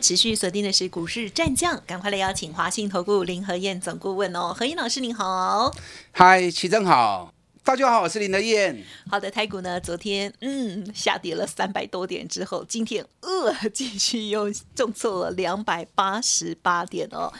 持续锁定的是股市战将，赶快来邀请华信投顾林和燕总顾问哦，何燕老师您好，嗨，齐正好，大家好，我是林和燕。好的，台股呢昨天嗯下跌了三百多点之后，今天呃继续又重挫了两百八十八点哦，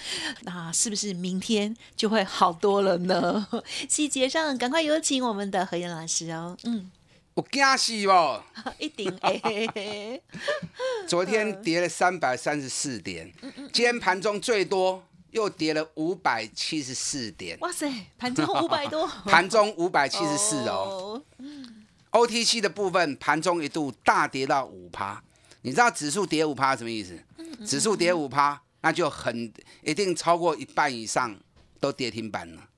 那是不是明天就会好多了呢？细节上赶快有请我们的何燕老师哦，嗯。我惊死哦？一定会。昨天跌了三百三十四点，今天盘中最多又跌了五百七十四点。哇塞，盘中五百多。盘中五百七十四哦。OTC 的部分盘中一度大跌到五趴，你知道指数跌五趴什么意思？指数跌五趴，那就很一定超过一半以上都跌停板了。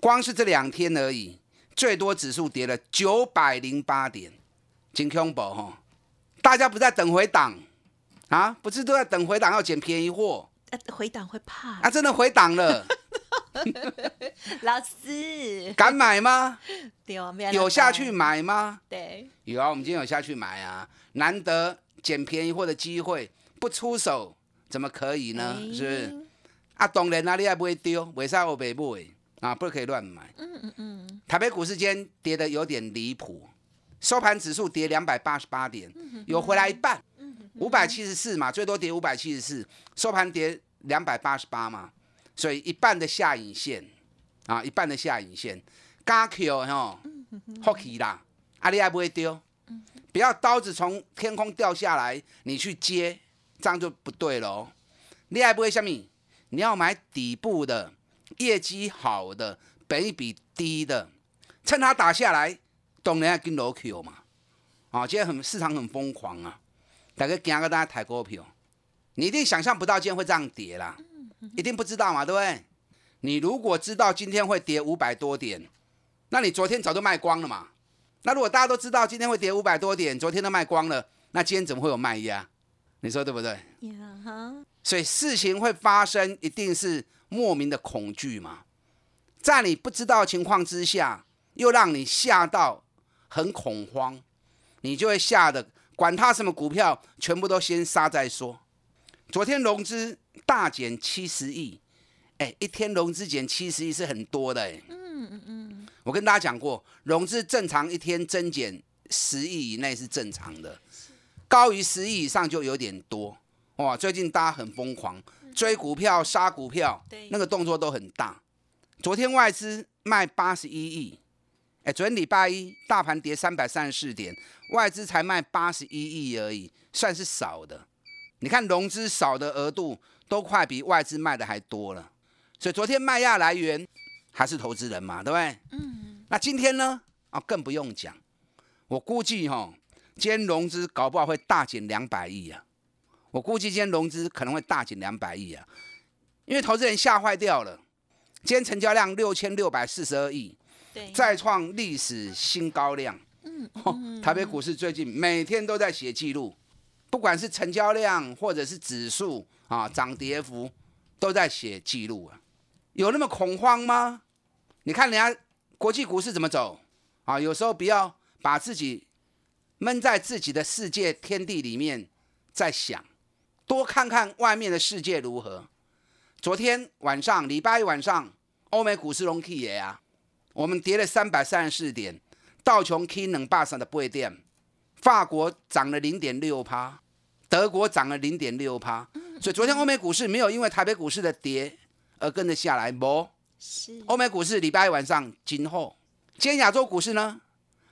光是这两天而已。最多指数跌了九百零八点，金恐怖哈！大家不在等回档啊？不是都在等回档要捡便宜货？回档会怕啊！真的回档了，老师敢买吗？有有下去买吗？对，有啊！我们今天有下去买啊！难得捡便宜货的机会，不出手怎么可以呢？是不是？啊，当然哪里也不会丢，为啥我不买？啊，不可以乱买。嗯嗯嗯。台北股市间跌的有点离谱，收盘指数跌两百八十八点，有回来一半，五百七十四嘛，最多跌五百七十四，收盘跌两百八十八嘛，所以一半的下影线啊，一半的下影线，加 q 哈 ok 啦，阿里还不会丢，不要刀子从天空掉下来，你去接，这样就不对了。你还不会下面，你要买底部的。业绩好的，本一比低的，趁它打下来，当然要跟楼 Q 嘛。啊，今天很市场很疯狂啊，大家惊个大家抬股票，你一定想象不到今天会这样跌啦，一定不知道嘛，对不对？你如果知道今天会跌五百多点，那你昨天早就卖光了嘛。那如果大家都知道今天会跌五百多点，昨天都卖光了，那今天怎么会有卖压？你说对不对？所以事情会发生，一定是。莫名的恐惧嘛，在你不知道情况之下，又让你吓到很恐慌，你就会吓得管他什么股票，全部都先杀再说。昨天融资大减七十亿，哎，一天融资减七十亿是很多的哎。嗯嗯嗯。我跟大家讲过，融资正常一天增减十亿以内是正常的，高于十亿以上就有点多。哇，最近大家很疯狂。追股票、杀股票，那个动作都很大。昨天外资卖八十一亿，哎，昨天礼拜一大盘跌三百三十四点，外资才卖八十一亿而已，算是少的。你看融资少的额度都快比外资卖的还多了，所以昨天卖压来源还是投资人嘛，对不对？嗯。那今天呢？啊，更不用讲。我估计哈，今天融资搞不好会大减两百亿啊。我估计今天融资可能会大减两百亿啊，因为投资人吓坏掉了。今天成交量六千六百四十二亿，再创历史新高量。嗯，台北股市最近每天都在写记录，不管是成交量或者是指数啊涨跌幅，都在写记录啊。有那么恐慌吗？你看人家国际股市怎么走啊？有时候不要把自己闷在自己的世界天地里面在想。多看看外面的世界如何。昨天晚上，礼拜一晚上，欧美股市龙 K 也啊，我们跌了三百三十四点，道琼 K 冷霸上的不会点，法国涨了零点六趴，德国涨了零点六趴，所以昨天欧美股市没有因为台北股市的跌而跟着下来，不，是。欧美股市礼拜一晚上今后，今天亚洲股市呢，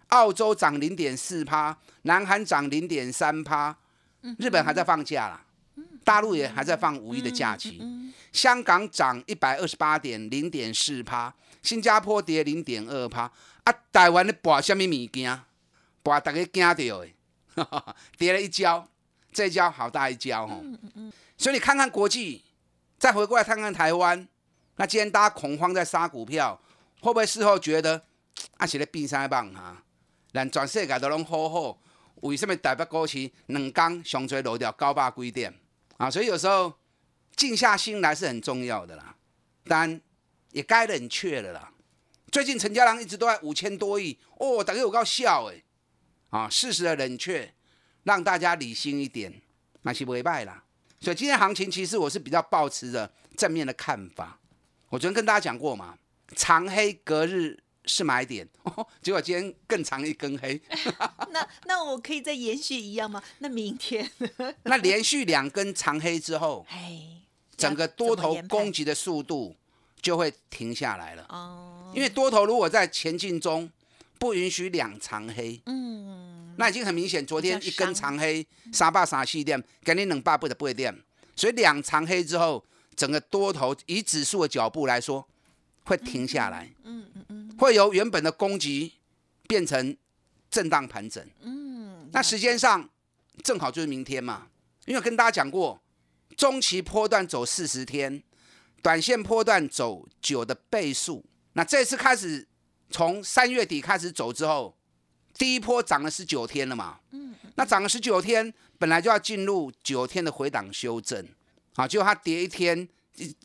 澳洲涨零点四趴，南韩涨零点三趴，日本还在放假啦。大陆也还在放五一的假期，香港涨一百二十八点零点四趴，新加坡跌零点二趴，啊，台湾咧博什么物件？博大家惊到的，跌了一跤，这一跤好大一跤哦。所以你看看国际，再回过来看看台湾，那今天大家恐慌在杀股票，会不会事后觉得啊是咧变啥棒哈？咱全世界都拢好好，为什么台北股市两天上最落掉九百几点啊？所以有时候静下心来是很重要的啦。当然也该冷却了啦。最近成交量一直都在五千多亿哦，大家有够笑诶。啊，适时的冷却，让大家理性一点，那是不会败啦。所以今天行情其实我是比较保持着正面的看法。我昨天跟大家讲过嘛，长黑隔日是买点，结果今天更长一根黑。那那我可以再延续一样吗？那明天？那连续两根长黑之后，整个多头攻击的速度就会停下来了。哦，因为多头如果在前进中。不允许两长黑，嗯，那已经很明显。昨天一根长黑，三百三四点，今天两百八十八点，所以两长黑之后，整个多头以指数的脚步来说，会停下来，嗯嗯嗯，会由原本的攻击变成震荡盘整，嗯，那时间上正好就是明天嘛，因为跟大家讲过，中期波段走四十天，短线波段走九的倍数，那这次开始。从三月底开始走之后，第一波涨了十九天了嘛？嗯，那涨了十九天，本来就要进入九天的回档修正，啊，结果它跌一天，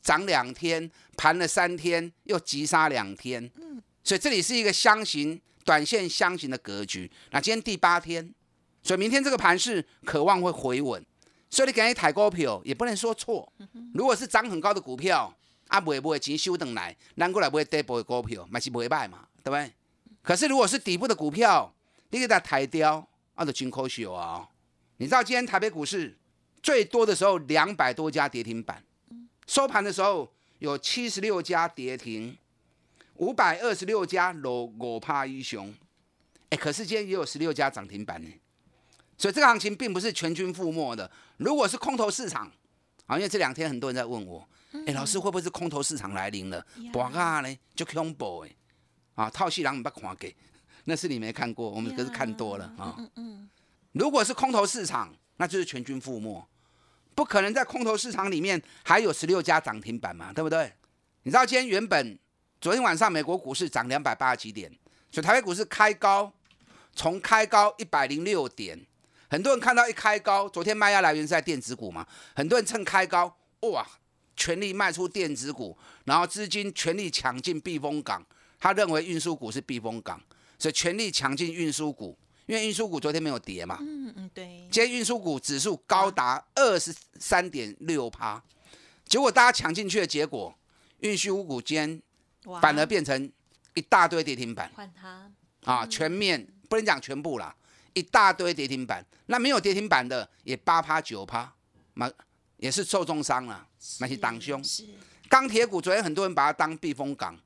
涨两天，盘了三天，又急杀两天，嗯，所以这里是一个箱型短线箱型的格局。那今天第八天，所以明天这个盘是渴望会回稳，所以你感觉抬股票也不能说错。如果是涨很高的股票，啊，不会不会钱收等来，咱过来不会跌波的股票，嘛是不会卖嘛。对不对？可是如果是底部的股票，你给它抬掉，那就真可惜啊！你知道今天台北股市最多的时候两百多家跌停板，收盘的时候有七十六家跌停，五百二十六家落五趴一雄。哎，可是今天也有十六家涨停板呢。所以这个行情并不是全军覆没的。如果是空头市场，啊，因为这两天很多人在问我，哎，老师会不会是空头市场来临了？哇啊呢，就恐怖哎！啊，套戏郎你不看给，那是你没看过，我们可是看多了啊。嗯嗯。如果是空头市场，那就是全军覆没，不可能在空头市场里面还有十六家涨停板嘛，对不对？你知道今天原本昨天晚上美国股市涨两百八十几点，所以台北股市开高，从开高一百零六点，很多人看到一开高，昨天卖压来源是在电子股嘛，很多人趁开高哇，全力卖出电子股，然后资金全力抢进避风港。他认为运输股是避风港，所以全力抢进运输股，因为运输股昨天没有跌嘛。嗯嗯，对。今天运输股指数高达二十三点六趴，结果大家抢进去的结果，运输股今天反而变成一大堆跌停板。换它啊，全面不能讲全部啦，一大堆跌停板。那没有跌停板的也八趴九趴，那也是受重伤了，那些挡凶。是钢铁股，昨天很多人把它当避风港。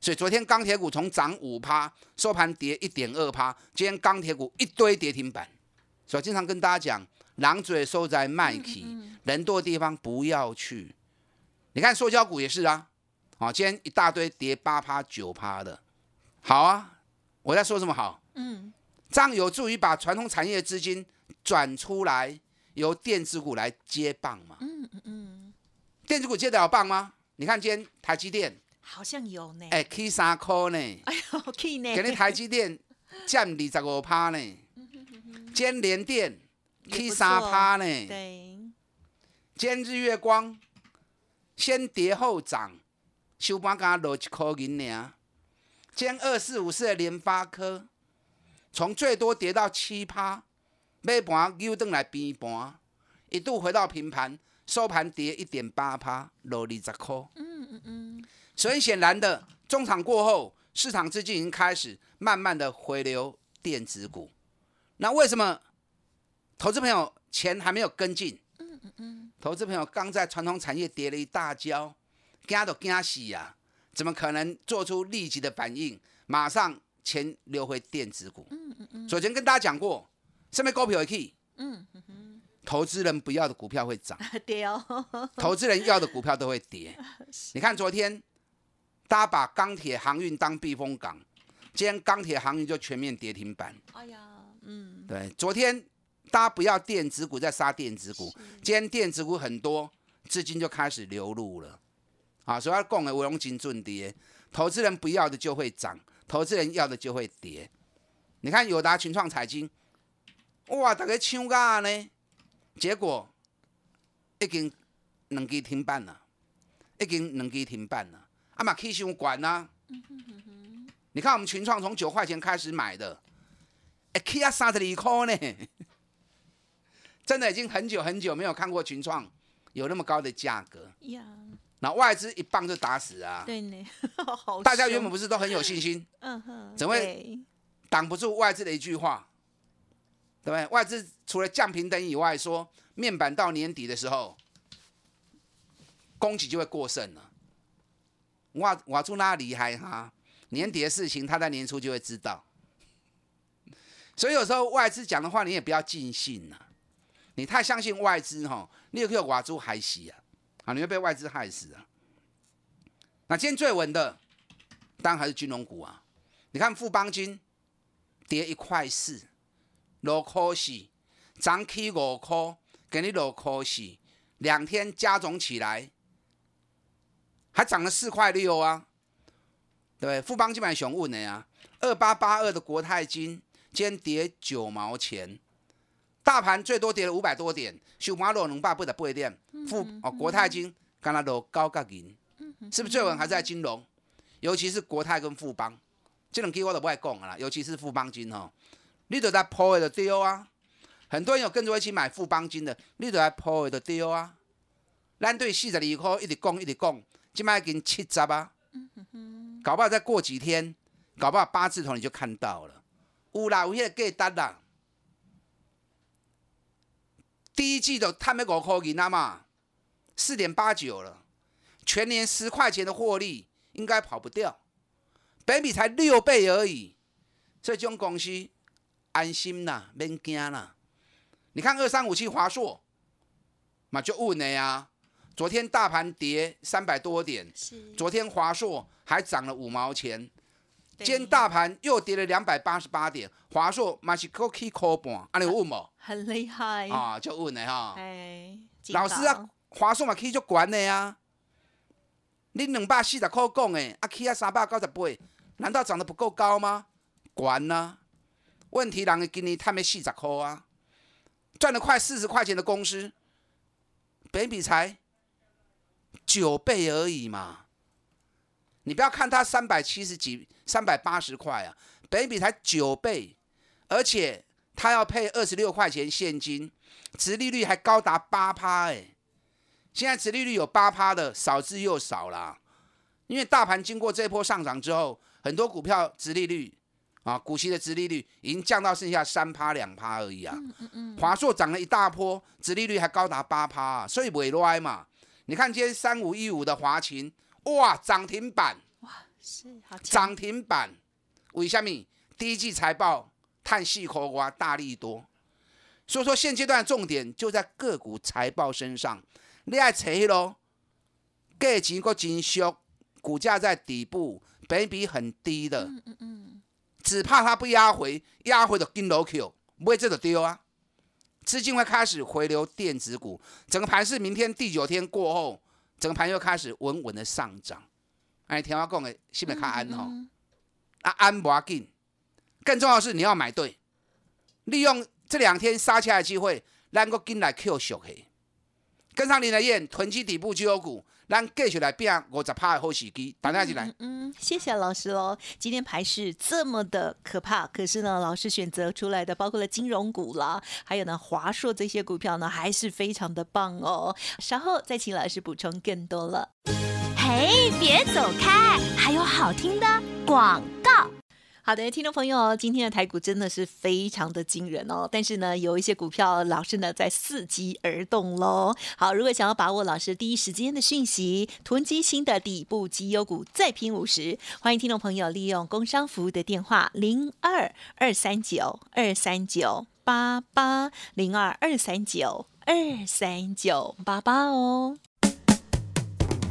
所以昨天钢铁股从涨五趴，收盘跌一点二趴。今天钢铁股一堆跌停板，所以经常跟大家讲，狼嘴收在麦体，人多的地方不要去。你看塑胶股也是啊，啊，今天一大堆跌八趴九趴的。好啊，我在说什么好？嗯，这样有助于把传统产业资金转出来，由电子股来接棒嘛。嗯嗯嗯，电子股接得了棒吗？你看今天台积电。好像有呢，哎，起三块呢，哎呦，，K 呢，给你台积电占二十五趴呢，今联电起三趴呢，对，今日月光先跌后涨，收盘刚落一块银呢，今二四五四的联发科从最多跌到七趴，尾盘又登来平盘，一度回到平盘，收盘跌一点八趴，落二十块，嗯嗯嗯。所以显然的，中场过后，市场资金已经开始慢慢的回流电子股。那为什么投资朋友钱还没有跟进？嗯嗯嗯。投资朋友刚在传统产业跌了一大跤，惊都惊死呀！怎么可能做出立即的反应，马上钱流回电子股？嗯嗯嗯。昨天跟大家讲过，什么股票会去？嗯嗯嗯。投资人不要的股票会涨，跌哦。投资人要的股票都会跌。你看昨天。大家把钢铁航运当避风港，今天钢铁航运就全面跌停板。哎呀，嗯，对，昨天大家不要电子股，在杀电子股，今天电子股很多资金就开始流入了。啊，所以要供的我用金准跌，投资人不要的就会涨，投资人要的就会跌。你看友达、群创、财经，哇，大家抢噶呢，结果已经两支停板了，已经两支停板了，啊嘛起伤管呐。你看我们群创从九块钱开始买的，哎，起啊三十二块呢，真的已经很久很久没有看过群创有那么高的价格。那外资一棒就打死啊！对呢，大家原本不是都很有信心？嗯哼，怎会挡不住外资的一句话？对不对？外资除了降平等以外，说面板到年底的时候，供给就会过剩了。我我住那厉害哈！年底的事情，他在年初就会知道。所以有时候外资讲的话，你也不要尽信呐。你太相信外资哈，你又可以瓦猪害死啊！啊，你会被外资害死啊！那今天最稳的，当然还是金融股啊。你看富邦金跌一块四，六块四，涨起五块，给你六块四，两天加总起来，还涨了四块六啊！对，富邦基本上熊稳的呀，二八八二的国泰金今天跌九毛钱，大盘最多跌了五百多点，收盘落两百八十八点，富哦国泰金刚才落高价银，是不是最稳还是在金融？尤其是国泰跟富邦，这种 K 我都不爱讲啦，尤其是富邦金哈，你都在破的丢啊，很多人有跟着一起买富邦金的，你都在破的丢啊，咱对四十二块一直讲一直讲，今麦已经七十啊。搞不好再过几天，搞不好八字头你就看到了。有啦，有迄个价单啦。第一季的他们五块银啊嘛，四点八九了，全年十块钱的获利应该跑不掉。北比才六倍而已，这种公司安心啦，免惊啦。你看二三五七华硕，嘛就问的呀。昨天大盘跌三百多点，昨天华硕还涨了五毛钱，今天大盘又跌了两百八十八点，华硕嘛是可起扣半，啊你问不？很厉害啊，就问的哈。哎，老师啊，华硕嘛起就管的呀，你两百四十块讲的，啊起啊三百九十八，难道涨得不够高吗？管呢？问题人给你他没四十块啊，赚了快四十块钱的公司，本比才。九倍而已嘛，你不要看它三百七十几、三百八十块啊，本比才九倍，而且它要配二十六块钱现金，殖利率还高达八趴哎，现在殖利率有八趴的少之又少啦，因为大盘经过这波上涨之后，很多股票殖利率啊，股息的殖利率已经降到剩下三趴两趴而已啊，华硕涨了一大波，殖利率还高达八趴，所以不会歪嘛。你看今天三五一五的华勤，哇，涨停板！是涨停板。为什么？第一季财报叹细口瓜大力多，所以说现阶段重点就在个股财报身上。你爱扯咯，价钱个真俗，股价在底部，本比很低的，嗯嗯嗯，只怕它不压回，压回就跟楼 Q，不会这个丢啊。资金会开始回流电子股，整个盘是明天第九天过后，整个盘又开始稳稳的上涨。哎，听我讲的是不是卡安吼？啊，安不要紧，更重要的是你要买对，利用这两天杀起来的机会，咱个进来 Q 小黑，跟上你的燕囤积底部绩优股。让继续来变五十趴的好时机，等下进来。嗯，谢谢老师喽。今天盘势这么的可怕，可是呢，老师选择出来的包括了金融股啦，还有呢华硕这些股票呢，还是非常的棒哦。稍后再请老师补充更多了。嘿，别走开，还有好听的广告。好的，听众朋友，今天的台股真的是非常的惊人哦。但是呢，有一些股票老师呢在伺机而动喽。好，如果想要把握老师第一时间的讯息，囤积新的底部绩优股，再拼五十，欢迎听众朋友利用工商服务的电话零二二三九二三九八八零二二三九二三九八八哦。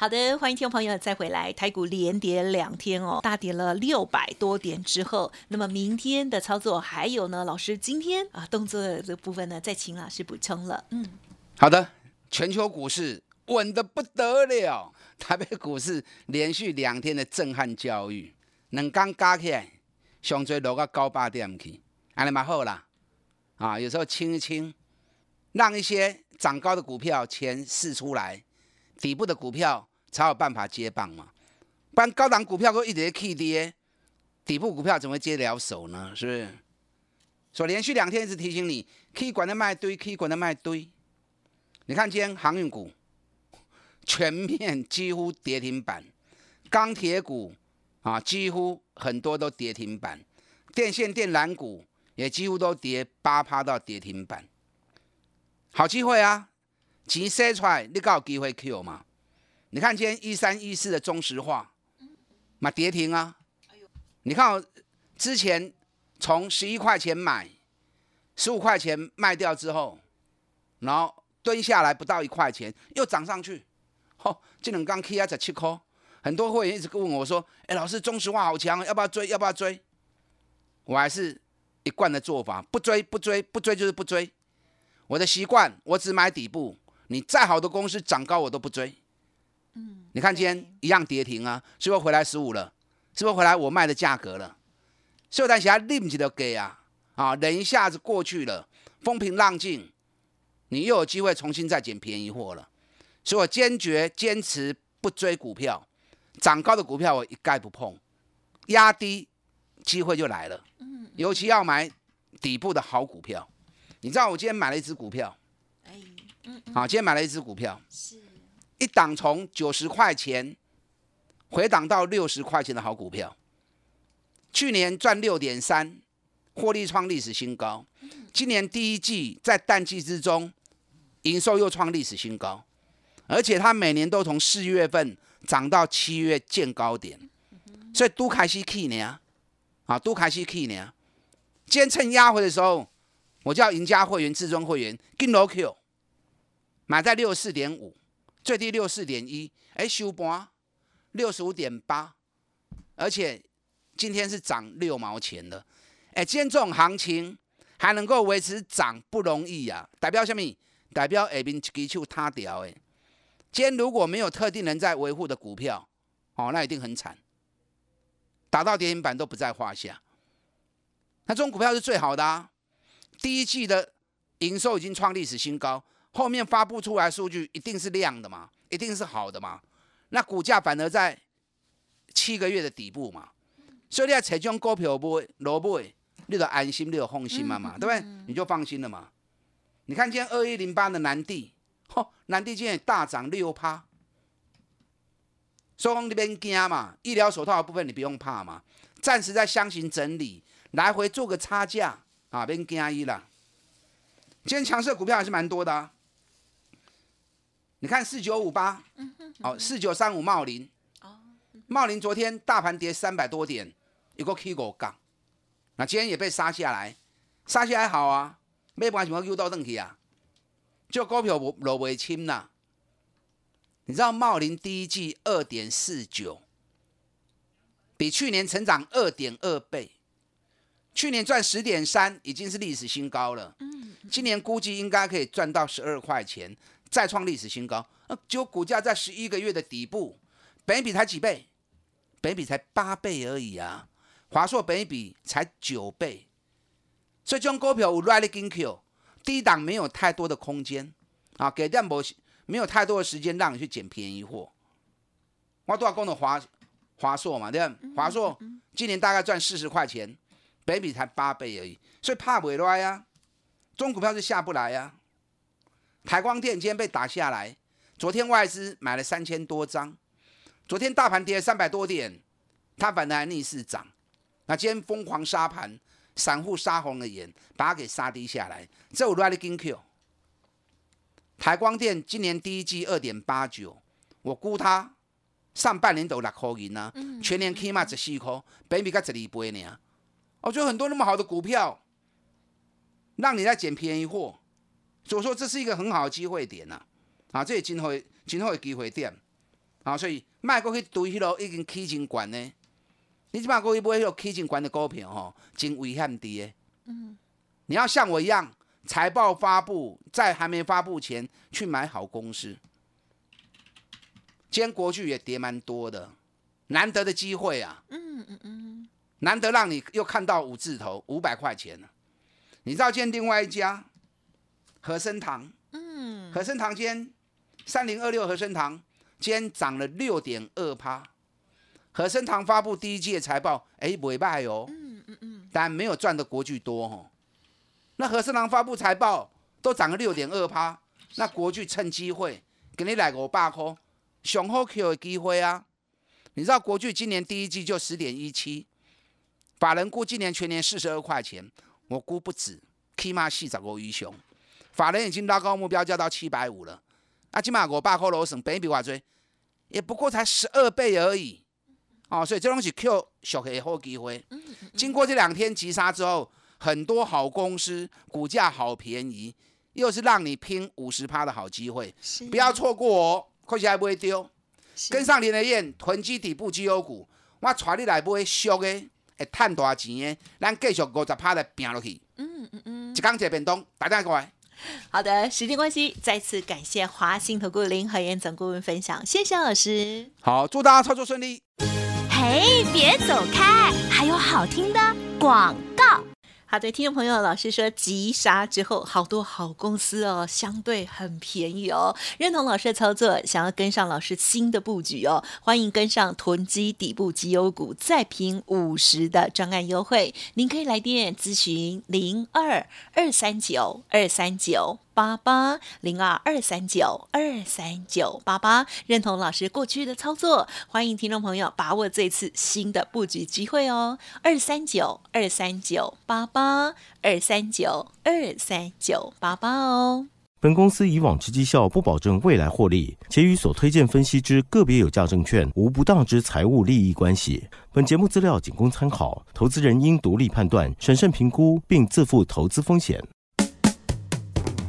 好的，欢迎听众朋友再回来。台股连跌两天哦，大跌了六百多点之后，那么明天的操作还有呢？老师今天啊动作的部分呢，再请老师补充了。嗯，好的，全球股市稳得不得了，台北股市连续两天的震撼教育，两刚加起来，上最落到九八点去，安尼蛮好啦。啊，有时候清一清，让一些涨高的股票钱释出来，底部的股票。才有办法接棒嘛，不然高档股票都一直在 K 跌，底部股票怎么会接了手呢？是不是？所以连续两天一直提醒你，K 管的卖堆，K 管的卖堆。你看今天航运股全面几乎跌停板，钢铁股啊几乎很多都跌停板，电线电缆股也几乎都跌八趴到跌停板。好机会啊，钱塞出来，你有机会 Q 嘛？你看今天一三一四的中石化，买跌停啊！你看我之前从十一块钱买，十五块钱卖掉之后，然后蹲下来不到一块钱，又涨上去。吼，这两刚 K 啊十七块，很多会员一直问我说：“哎，老师，中石化好强，要不要追？要不要追？”我还是一贯的做法，不追，不追，不追就是不追。我的习惯，我只买底部。你再好的公司涨高，我都不追。嗯，你看今天一样跌停啊，是不是回来十五了？是不是回来我卖的价格了？所以大家立即的给啊，啊，人一下子过去了，风平浪静，你又有机会重新再捡便宜货了。所以我坚决坚持不追股票，涨高的股票我一概不碰，压低机会就来了。嗯，尤其要买底部的好股票。你知道我今天买了一只股票，哎，嗯，好，今天买了一只股票是。一档从九十块钱回档到六十块钱的好股票，去年赚六点三，获利创历史新高。今年第一季在淡季之中，营收又创历史新高，而且它每年都从四月份涨到七月见高点，所以都开始 key 呢，啊，都开始 key 呢。今天趁压回的时候，我叫赢家会员、至尊会员跟 low Q 买在六十四点五。最低六四点一，哎，收盘六十五点八，而且今天是涨六毛钱的，哎，今天这种行情还能够维持涨不容易呀，代表什么？代表下面基础塌掉哎，今天如果没有特定人在维护的股票，哦，那一定很惨，打到跌停板都不在话下。那这种股票是最好的啊，第一季的营收已经创历史新高。后面发布出来数据一定是亮的嘛，一定是好的嘛。那股价反而在七个月的底部嘛，所以你要采用股票不萝卜，你就安心，你就放心嘛嘛，对不对？你就放心了嘛。你看今天二一零八的南地，吼，南地今天大涨六趴，所以你边惊嘛。医疗手套的部分你不用怕嘛，暂时在箱型整理，来回做个差价啊，边惊一啦。今天强势的股票还是蛮多的啊。你看四九五八，哦，四九三五茂林，茂林昨天大盘跌三百多点，有个 K 股杠，那今天也被杀下来，杀下来好啊，没办法，什么又到登去啊，就股票落落尾轻呐。你知道茂林第一季二点四九，比去年成长二点二倍，去年赚十点三，已经是历史新高了。嗯，今年估计应该可以赚到十二块钱。再创历史新高，呃，就股价在十一个月的底部，本比才几倍？本比才八倍而已啊！华硕本比才九倍，所以这种股票有 really g Q，低档没有太多的空间啊，给点没没有太多的时间让你去捡便宜货。我多少公的华华硕嘛，对吧？华硕今年大概赚四十块钱，本比才八倍而已，所以怕不来呀，中股票是下不来呀。台光电今天被打下来，昨天外资买了三千多张，昨天大盘跌三百多点，它反而逆势涨。那今天疯狂杀盘，散户杀红了眼，把它给杀低下来。这我 really 金 Q。台光电今年第一季二点八九，我估它上半年都六块银啊，全年起码十四块，北比才十二倍呢。我觉得很多那么好的股票，让你在捡便宜货，所以说这是一个很好的机会点呐。啊，这也今后今后的机会点。啊，所以卖过去堆迄落已经起真悬呢。你起码过去买迄落起真悬的股票吼，真危险的。嗯，你要像我一样。财报发布在还没发布前去买好公司，今天国巨也跌蛮多的，难得的机会啊！嗯嗯嗯，难得让你又看到五字头五百块钱了。你知道今天另外一家和生堂，嗯，和生堂今天三零二六和生堂今天涨了六点二趴。和生堂发布第一季的财报，哎，不败哦，嗯嗯嗯，但没有赚的国巨多哦。那和生堂发布财报都涨了六点二趴，那国巨趁机会给你来个八块，雄厚 Q 的机会啊！你知道国巨今年第一季就十点一七，法人估今年全年四十二块钱，我估不止，起码四十五以上。法人已经拉高目标价到七百五了，那起码我八块罗省本比话追，也不过才十二倍而已哦，所以这东西 Q 小黑好机会。经过这两天急杀之后。很多好公司股价好便宜，又是让你拼五十趴的好机会，不要错过哦！快起来不会丢，跟上林德燕囤积底部绩优股，我带你来买俗的，会赚大钱的，咱继续五十趴来拼落去。嗯嗯嗯，一刚一变动，大家过来。好的，时间关系，再次感谢华信投顾林和燕总顾问分享，谢谢老师。好，祝大家操作顺利。嘿，别走开，还有好听的广告。好的，听众朋友，老师说急杀之后，好多好公司哦，相对很便宜哦。认同老师的操作，想要跟上老师新的布局哦，欢迎跟上囤积底部绩优股再拼五十的专案优惠，您可以来电咨询零二二三九二三九。八八零二二三九二三九八八，认同老师过去的操作，欢迎听众朋友把握这次新的布局机会哦。二三九二三九八八二三九二三九八八哦。本公司以往之绩效不保证未来获利，且与所推荐分析之个别有价证券无不当之财务利益关系。本节目资料仅供参考，投资人应独立判断、审慎评估，并自负投资风险。